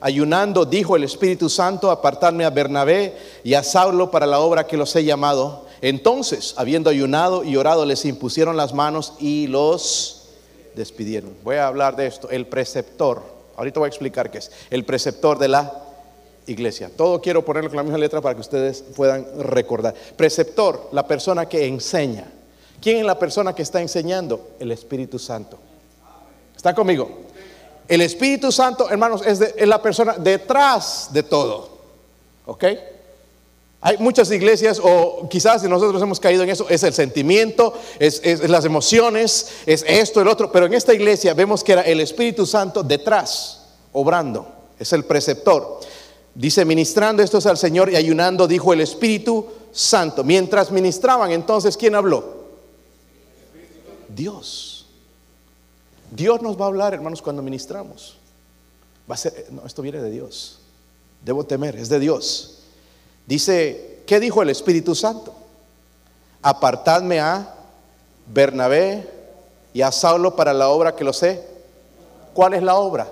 ayunando, dijo el Espíritu Santo, apartarme a Bernabé y a Saulo para la obra que los he llamado. Entonces, habiendo ayunado y orado, les impusieron las manos y los despidieron. Voy a hablar de esto, el preceptor. Ahorita voy a explicar qué es. El preceptor de la iglesia. Todo quiero ponerlo con la misma letra para que ustedes puedan recordar. Preceptor, la persona que enseña. ¿Quién es la persona que está enseñando? El Espíritu Santo. ¿Está conmigo? El Espíritu Santo, hermanos, es, es la persona detrás de todo. ¿Ok? Hay muchas iglesias, o quizás si nosotros hemos caído en eso, es el sentimiento, es, las emociones, es esto, el otro, pero en esta iglesia vemos que era el Espíritu Santo detrás, obrando, es el preceptor. Dice, ministrando estos al Señor y ayunando, dijo el Espíritu Santo. Mientras ministraban, entonces, ¿quién habló? Dios. Dios nos va a hablar, hermanos, cuando ministramos. Va a ser, no, esto viene de Dios. Debo temer, es de Dios. Dice, ¿qué dijo el Espíritu Santo? Apartadme a Bernabé y a Saulo para la obra que lo sé. ¿Cuál es la obra?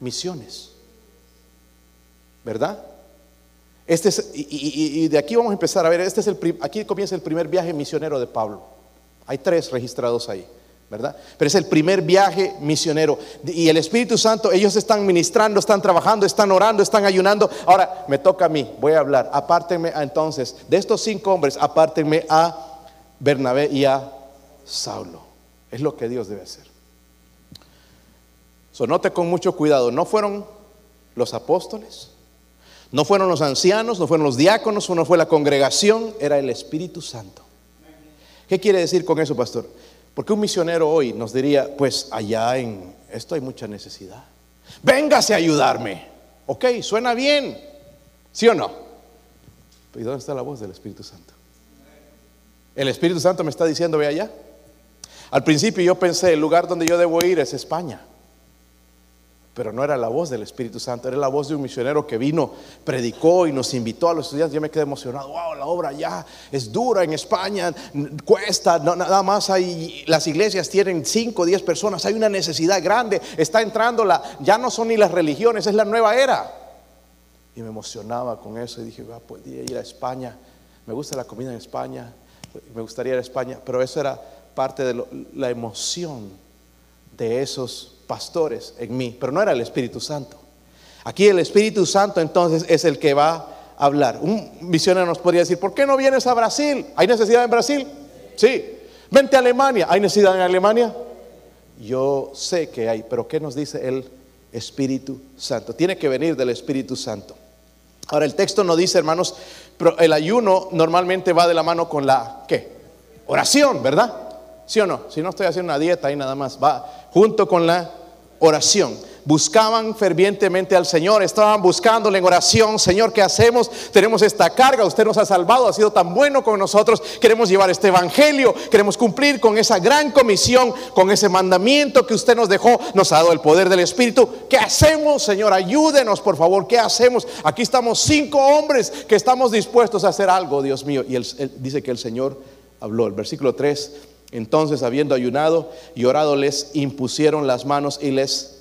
Misiones. ¿Verdad? Este es, y, de aquí vamos a empezar a ver, este es el, aquí comienza el primer viaje misionero de Pablo. Hay tres registrados ahí. ¿verdad? Pero es el primer viaje misionero. Y el Espíritu Santo, ellos están ministrando, están trabajando, están orando, están ayunando. Ahora me toca a mí, voy a hablar. Apártenme entonces, de estos cinco hombres, apártenme a Bernabé y a Saulo. Es lo que Dios debe hacer. Sonote con mucho cuidado, no fueron los apóstoles, no fueron los ancianos, no fueron los diáconos, no fue la congregación, era el Espíritu Santo. ¿Qué quiere decir con eso, pastor? Porque un misionero hoy nos diría, pues allá en esto hay mucha necesidad. Véngase a ayudarme. Ok, suena bien. ¿Sí o no? ¿Y dónde está la voz del Espíritu Santo? El Espíritu Santo me está diciendo, ve allá. Al principio yo pensé, el lugar donde yo debo ir es España. Pero no era la voz del Espíritu Santo, era la voz de un misionero que vino, predicó y nos invitó a los estudiantes. Yo me quedé emocionado. Wow, la obra ya es dura en España, cuesta, nada más hay, las iglesias tienen 5 o 10 personas, hay una necesidad grande, está entrando ya no son ni las religiones, es la nueva era. Y me emocionaba con eso y dije, podría ir a España, me gusta la comida en España, me gustaría ir a España, pero eso era parte de la emoción de esos pastores en mí, pero no era el Espíritu Santo. Aquí el Espíritu Santo entonces es el que va a hablar. Un misionero nos podría decir, ¿por qué no vienes a Brasil? ¿Hay necesidad en Brasil? Sí. Vente a Alemania. ¿Hay necesidad en Alemania? Yo sé que hay, pero ¿qué nos dice el Espíritu Santo? Tiene que venir del Espíritu Santo. Ahora el texto no dice, hermanos, el ayuno normalmente va de la mano con la ¿qué? Oración, ¿verdad? ¿Sí o no? Si no estoy haciendo una dieta ahí nada más, va junto con la oración. Buscaban fervientemente al Señor, estaban buscándole en oración, Señor, ¿qué hacemos? Tenemos esta carga, usted nos ha salvado, ha sido tan bueno con nosotros, queremos llevar este evangelio, queremos cumplir con esa gran comisión, con ese mandamiento que usted nos dejó, nos ha dado el poder del Espíritu. ¿Qué hacemos, Señor? Ayúdenos, por favor, ¿qué hacemos? Aquí estamos cinco hombres que estamos dispuestos a hacer algo, Dios mío. Y él, dice que el Señor habló. El versículo 3 entonces, habiendo ayunado y orado, les impusieron las manos y les...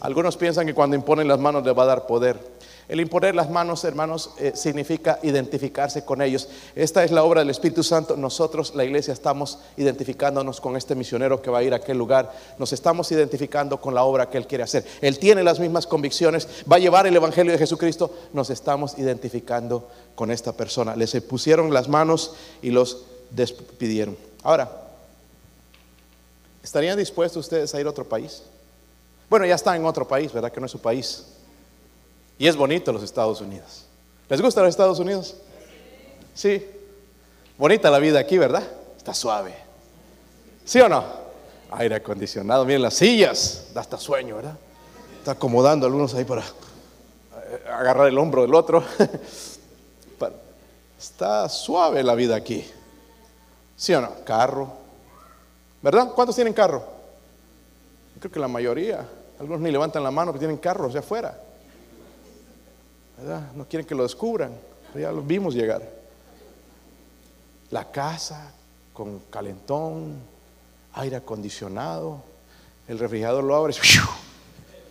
Algunos piensan que cuando imponen las manos les va a dar poder. El imponer las manos, hermanos, eh, significa identificarse con ellos. Esta es la obra del Espíritu Santo. Nosotros, la iglesia, estamos identificándonos con este misionero que va a ir a aquel lugar. Nos estamos identificando con la obra que él quiere hacer. Él tiene las mismas convicciones, va a llevar el Evangelio de Jesucristo. Nos estamos identificando con esta persona. Les pusieron las manos y los despidieron. Ahora, ¿estarían dispuestos ustedes a ir a otro país? Bueno, ya está en otro país, ¿verdad? Que no es su país. Y es bonito los Estados Unidos. ¿Les gusta los Estados Unidos? Sí. Bonita la vida aquí, ¿verdad? Está suave. ¿Sí o no? Aire acondicionado, miren las sillas, da hasta sueño, ¿verdad? Está acomodando algunos ahí para eh, agarrar el hombro del otro. *laughs* Está suave la vida aquí. ¿Sí o no? Carro. ¿Verdad? ¿Cuántos tienen carro? Creo que la mayoría. Algunos ni levantan la mano que tienen carro hacia afuera. No quieren que lo descubran, ya lo vimos llegar. La casa con calentón, aire acondicionado, el refrigerador lo abre,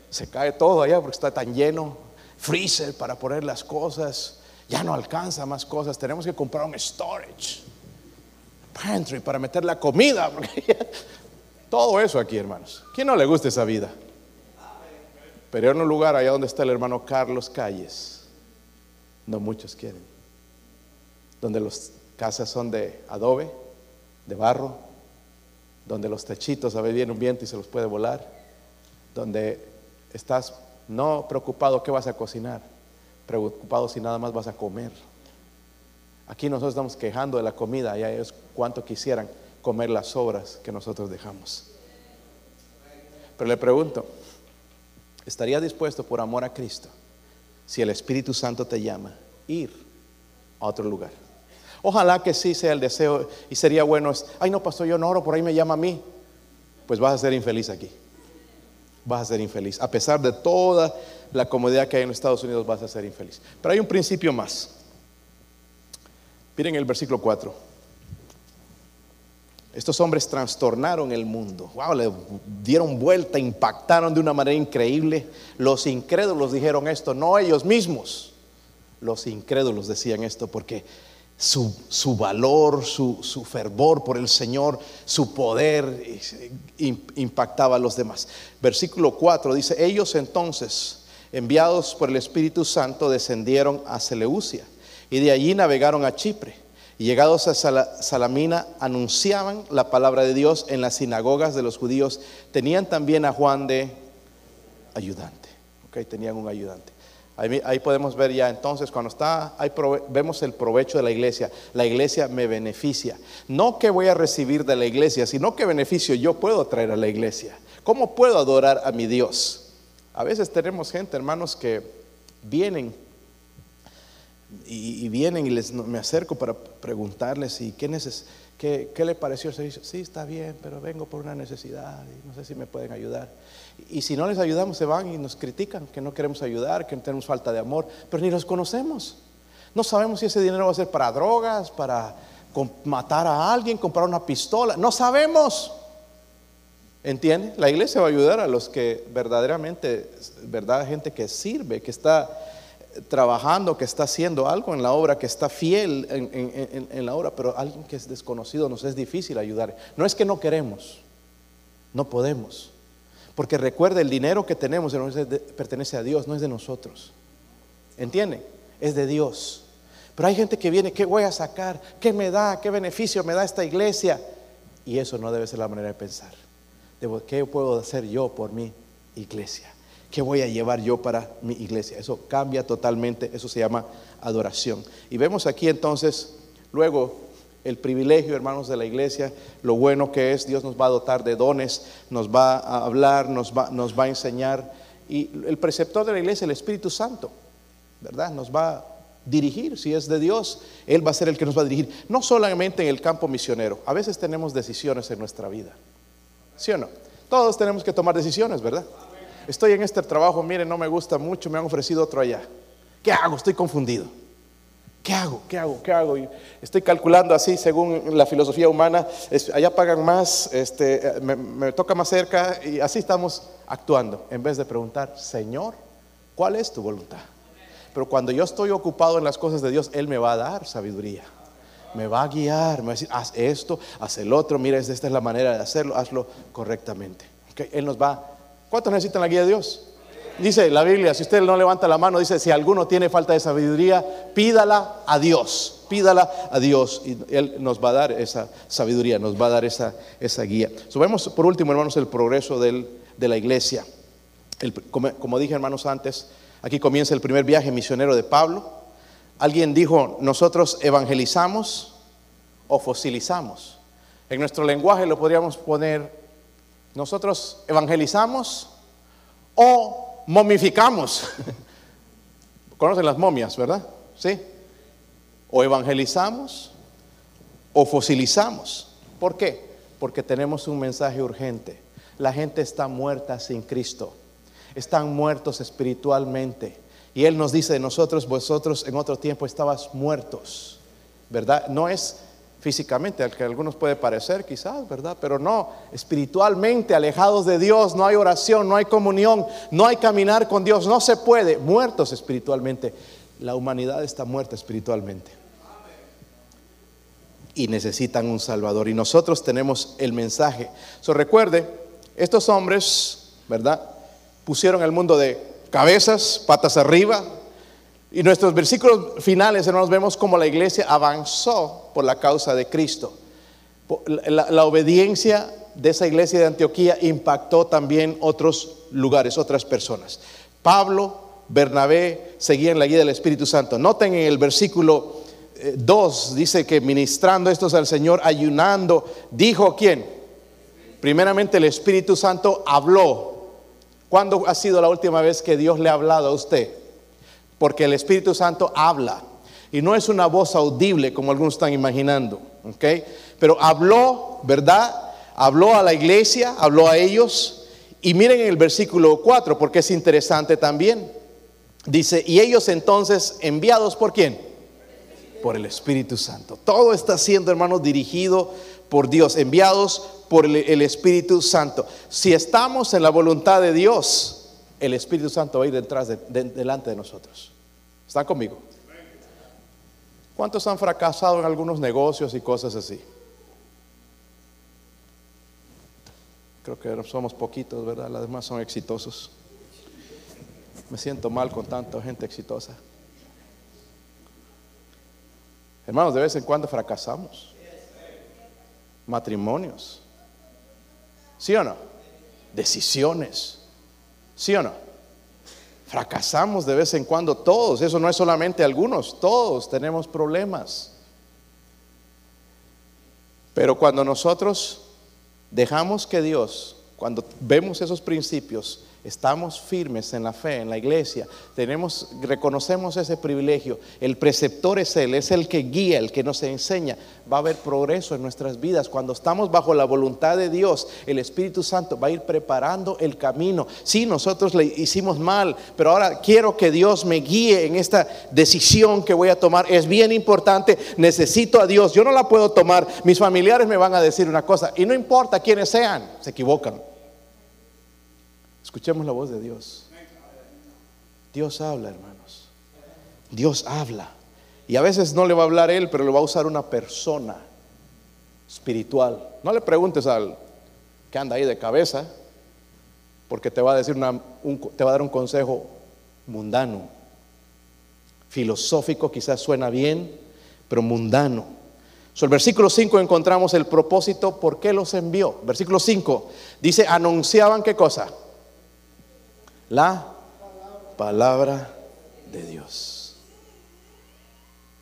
se cae todo allá porque está tan lleno, freezer para poner las cosas, ya no alcanza más cosas, tenemos que comprar un storage, pantry para meter la comida, *laughs* todo eso aquí, hermanos. ¿Quién no le gusta esa vida? Pero en un lugar allá donde está el hermano Carlos Calles, no muchos quieren. Donde las casas son de adobe, de barro, donde los techitos a veces viene un viento y se los puede volar, donde estás no preocupado qué vas a cocinar, preocupado si nada más vas a comer. Aquí nosotros estamos quejando de la comida y a ellos cuánto quisieran comer las obras que nosotros dejamos. Pero le pregunto, ¿estaría dispuesto por amor a Cristo si el Espíritu Santo te llama, ir a otro lugar. Ojalá que sí sea el deseo y sería bueno, ay no, pastor, yo no oro, por ahí me llama a mí. Pues vas a ser infeliz aquí. Vas a ser infeliz. A pesar de toda la comodidad que hay en Estados Unidos, vas a ser infeliz. Pero hay un principio más. Miren el versículo 4. Estos hombres trastornaron el mundo. Wow, le dieron vuelta, impactaron de una manera increíble. Los incrédulos dijeron esto, no ellos mismos. Los incrédulos decían esto porque su, valor, su, su, fervor por el Señor, su poder impactaba a los demás. Versículo 4 dice, ellos entonces, enviados por el Espíritu Santo, descendieron a Seleucia y de allí navegaron a Chipre y llegados a Salamina, anunciaban la palabra de Dios en las sinagogas de los judíos. Tenían también a Juan de ayudante. Okay, tenían un ayudante. Ahí, podemos ver ya entonces cuando está, ahí vemos el provecho de la iglesia. La iglesia me beneficia. No que voy a recibir de la iglesia, sino que beneficio yo puedo traer a la iglesia. ¿Cómo puedo adorar a mi Dios? A veces tenemos gente, hermanos, que vienen y, vienen y les, me acerco para preguntarles, ¿y qué, neces qué, qué le pareció el Sí, está bien, pero vengo por una necesidad y no sé si me pueden ayudar. Y, si no les ayudamos, se van y nos critican que no queremos ayudar, que tenemos falta de amor, pero ni los conocemos. No sabemos si ese dinero va a ser para drogas, para matar a alguien, comprar una pistola. No sabemos. ¿Entiende? La iglesia va a ayudar a los que verdaderamente, verdad, gente que sirve, que está trabajando, que está haciendo algo en la obra, que está fiel en, la obra, pero alguien que es desconocido nos es difícil ayudar. No es que no queremos, no podemos. Porque recuerde, el dinero que tenemos pertenece a Dios, no es de nosotros. ¿Entienden? Es de Dios. Pero hay gente que viene, ¿qué voy a sacar? ¿Qué me da? ¿Qué beneficio me da esta iglesia? Y eso no debe ser la manera de pensar. ¿Qué puedo hacer yo por mi iglesia? ¿Qué voy a llevar yo para mi iglesia? Eso cambia totalmente, eso se llama adoración. Y vemos aquí entonces, luego, el privilegio, hermanos de la iglesia, lo bueno que es, Dios nos va a dotar de dones, nos va a hablar, nos va, nos va a enseñar. Y el preceptor de la iglesia, el Espíritu Santo, ¿verdad? Nos va a dirigir, si es de Dios, Él va a ser el que nos va a dirigir. No solamente en el campo misionero, a veces tenemos decisiones en nuestra vida, ¿sí o no? Todos tenemos que tomar decisiones, ¿verdad? Estoy en este trabajo, mire, no me gusta mucho, me han ofrecido otro allá. ¿Qué hago? Estoy confundido. ¿Qué hago? ¿Qué hago? ¿Qué hago? estoy calculando así según la filosofía humana, allá pagan más, este, me, toca más cerca y así estamos actuando en vez de preguntar, Señor, ¿cuál es tu voluntad? Pero cuando yo estoy ocupado en las cosas de Dios, Él me va a dar sabiduría. Me va a guiar, me va a decir, haz esto, haz el otro, mira, esta es la manera de hacerlo, hazlo correctamente. Él nos va. ¿Cuántos necesitan la guía de Dios? Dice la Biblia, si usted no levanta la mano, dice, si alguno tiene falta de sabiduría, pídala a Dios, pídala a Dios y Él nos va a dar esa sabiduría, nos va a dar esa, esa guía. Subemos por último, hermanos, el progreso del, de la iglesia. como, como dije, hermanos, antes, aquí comienza el primer viaje misionero de Pablo. Alguien dijo, nosotros evangelizamos o fosilizamos. En nuestro lenguaje lo podríamos poner, nosotros evangelizamos o momificamos. *laughs* Conocen las momias, ¿verdad? Sí. O evangelizamos o fosilizamos. ¿Por qué? Porque tenemos un mensaje urgente. La gente está muerta sin Cristo. Están muertos espiritualmente. Y Él nos dice de nosotros, vosotros en otro tiempo estabas muertos. ¿Verdad? No es físicamente, al que algunos puede parecer quizás, ¿verdad? Pero no, espiritualmente alejados de Dios, no hay oración, no hay comunión, no hay caminar con Dios, no se puede, muertos espiritualmente. La humanidad está muerta espiritualmente. Y necesitan un Salvador. Y nosotros tenemos el mensaje. So, recuerde, estos hombres, ¿verdad? Pusieron el mundo de cabezas, patas arriba, y nuestros versículos finales, hermanos, vemos cómo la iglesia avanzó por la causa de Cristo. La, obediencia de esa iglesia de Antioquía impactó también otros lugares, otras personas. Pablo, Bernabé seguían la guía del Espíritu Santo. Noten en el versículo 2, eh, dice que ministrando estos al Señor, ayunando, dijo quién? Primeramente el Espíritu Santo habló. ¿Cuándo ha sido la última vez que Dios le ha hablado a usted? Porque el Espíritu Santo habla. Y no es una voz audible como algunos están imaginando, ¿ok? Pero habló, ¿verdad? Habló a la iglesia, habló a ellos. Y miren en el versículo 4, porque es interesante también. Dice, y ellos entonces enviados por quién? Por el Espíritu Santo. Todo está siendo, hermanos, dirigido por Dios, enviados por el, Espíritu Santo. Si estamos en la voluntad de Dios, el Espíritu Santo va a ir detrás de, delante de nosotros. ¿Están conmigo? ¿Cuántos han fracasado en algunos negocios y cosas así? Creo que somos poquitos, ¿verdad? Las demás son exitosos. Me siento mal con tanta gente exitosa. Hermanos, de vez en cuando fracasamos. Matrimonios. ¿Sí o no? Decisiones ¿Sí o no? Fracasamos de vez en cuando todos, eso no es solamente algunos, todos tenemos problemas. Pero cuando nosotros dejamos que Dios, cuando vemos esos principios, estamos firmes en la fe, en la iglesia, tenemos, reconocemos ese privilegio. El preceptor es Él, es el que guía, el que nos enseña. Va a haber progreso en nuestras vidas. Cuando estamos bajo la voluntad de Dios, el Espíritu Santo va a ir preparando el camino. Sí, nosotros le hicimos mal, pero ahora quiero que Dios me guíe en esta decisión que voy a tomar. Es bien importante, necesito a Dios. Yo no la puedo tomar. Mis familiares me van a decir una cosa y no importa quiénes sean, se equivocan. Escuchemos la voz de Dios. Dios habla, hermanos. Dios habla. Y a veces no le va a hablar Él, pero le va a usar una persona espiritual. No le preguntes al que anda ahí de cabeza, porque te va a decir una, te va a dar un consejo mundano, filosófico, quizás suena bien, pero mundano. So, el versículo 5 encontramos el propósito, ¿por qué los envió? Versículo 5 dice, anunciaban qué cosa? La palabra de Dios.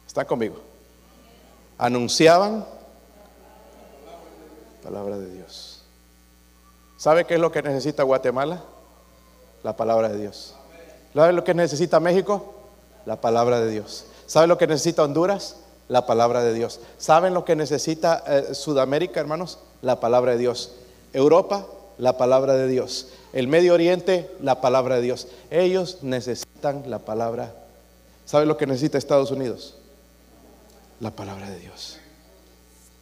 ¿Está conmigo? Anunciaban palabra de Dios. ¿Sabe qué es lo que necesita Guatemala? La palabra de Dios. ¿Sabe lo que necesita México? La palabra de Dios. ¿Sabe lo que necesita Honduras? La palabra de Dios. ¿Saben lo que necesita eh, Sudamérica, hermanos? La palabra de Dios. Europa, la palabra de Dios. El Medio Oriente, la palabra de Dios. Ellos necesitan la palabra. ¿Sabe lo que necesita Estados Unidos? La palabra de Dios.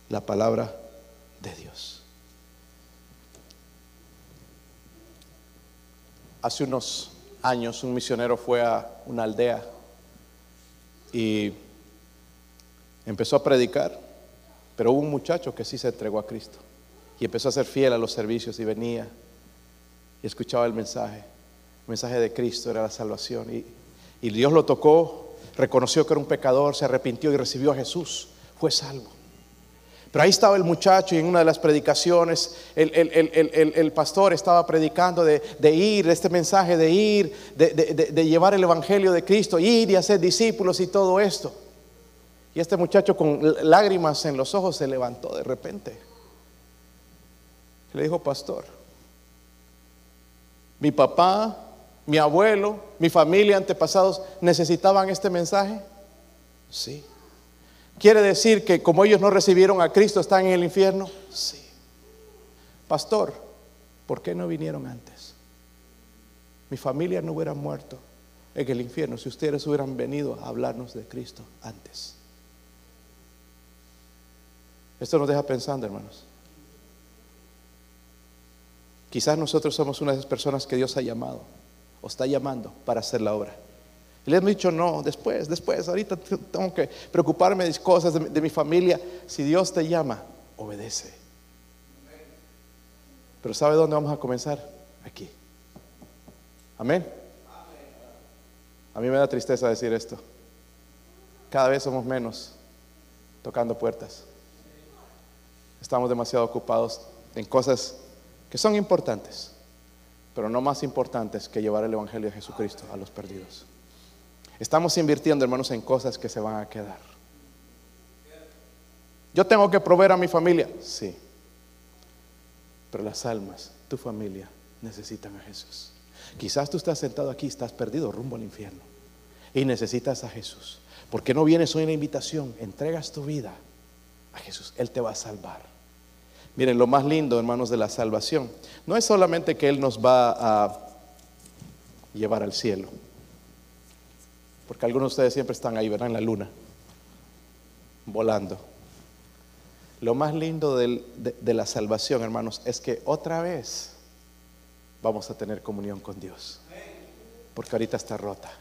La palabra de Dios. Hace unos años un misionero fue a una aldea y empezó a predicar, pero hubo un muchacho que sí se entregó a Cristo y empezó a ser fiel a los servicios y venía escuchaba el mensaje. El mensaje de Cristo era la salvación y, y Dios lo tocó, reconoció que era un pecador, se arrepintió y recibió a Jesús, fue salvo. Pero ahí estaba el muchacho y en una de las predicaciones el, pastor estaba predicando de, ir, de este mensaje de ir, de, de, llevar el Evangelio de Cristo, ir y hacer discípulos y todo esto. Y este muchacho con lágrimas en los ojos se levantó de repente. Le dijo, pastor, mi papá, mi abuelo, mi familia, antepasados necesitaban este mensaje. Sí. ¿Quiere decir que como ellos no recibieron a Cristo están en el infierno? Sí. Pastor, ¿por qué no vinieron antes? Mi familia no hubiera muerto en el infierno si ustedes hubieran venido a hablarnos de Cristo antes. Esto nos deja pensando, hermanos. Quizás nosotros somos una de esas personas que Dios ha llamado o está llamando para hacer la obra. Y le hemos dicho, no, después, después, ahorita tengo que preocuparme de cosas de, mi familia. Si Dios te llama, obedece. Pero ¿sabe dónde vamos a comenzar? Aquí. Amén. A mí me da tristeza decir esto. Cada vez somos menos tocando puertas. Estamos demasiado ocupados en cosas que son importantes, pero no más importantes que llevar el Evangelio de Jesucristo a los perdidos. Estamos invirtiendo, hermanos, en cosas que se van a quedar. Yo tengo que proveer a mi familia, sí. Pero las almas, tu familia, necesitan a Jesús. Quizás tú estás sentado aquí, estás perdido rumbo al infierno y necesitas a Jesús. ¿Por qué no vienes hoy en la invitación? Entregas tu vida a Jesús. Él te va a salvar. Miren, lo más lindo, hermanos, de la salvación, no es solamente que Él nos va a llevar al cielo. Porque algunos de ustedes siempre están ahí, ¿verdad? En la luna, volando. Lo más lindo de, de la salvación, hermanos, es que otra vez vamos a tener comunión con Dios. Porque ahorita está rota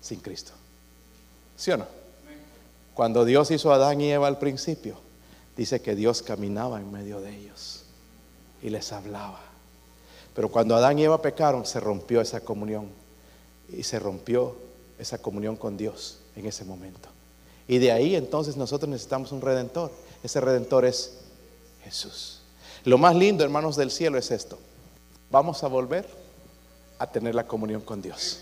sin Cristo. ¿Sí o no? Cuando Dios hizo a Adán y Eva al principio, dice que Dios caminaba en medio de ellos y les hablaba. Pero cuando Adán y Eva pecaron, se rompió esa comunión y se rompió esa comunión con Dios en ese momento. Y de ahí entonces nosotros necesitamos un redentor. Ese redentor es Jesús. Lo más lindo, hermanos del cielo, es esto. Vamos a volver a tener la comunión con Dios.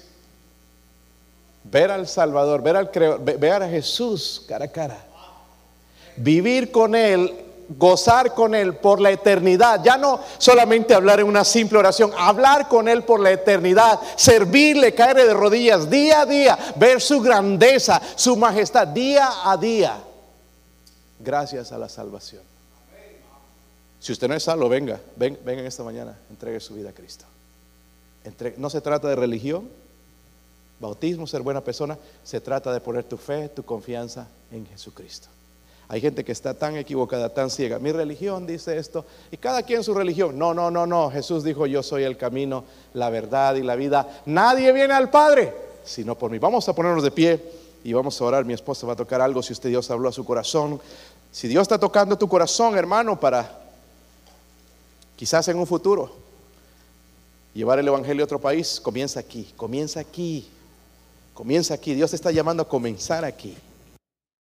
Ver al Salvador, ver al Creador, ver a Jesús cara a cara. Vivir con Él gozar con Él por la eternidad. Ya no solamente hablar en una simple oración, hablar con Él por la eternidad, servirle, caer de rodillas día a día, ver su grandeza, su majestad día a día, gracias a la salvación. Si usted no es salvo, venga, ven, venga esta mañana, entregue su vida a Cristo. no se trata de religión, bautismo, ser buena persona, se trata de poner tu fe, tu confianza en Jesucristo. Hay gente que está tan equivocada, tan ciega. Mi religión dice esto y cada quien su religión. No, no, no, no. Jesús dijo, yo soy el camino, la verdad y la vida. Nadie viene al Padre sino por mí. Vamos a ponernos de pie y vamos a orar. Mi esposa va a tocar algo si usted Dios habló a su corazón. Si Dios está tocando tu corazón, hermano, para quizás en un futuro llevar el Evangelio a otro país, comienza aquí, comienza aquí, comienza aquí. Dios te está llamando a comenzar aquí.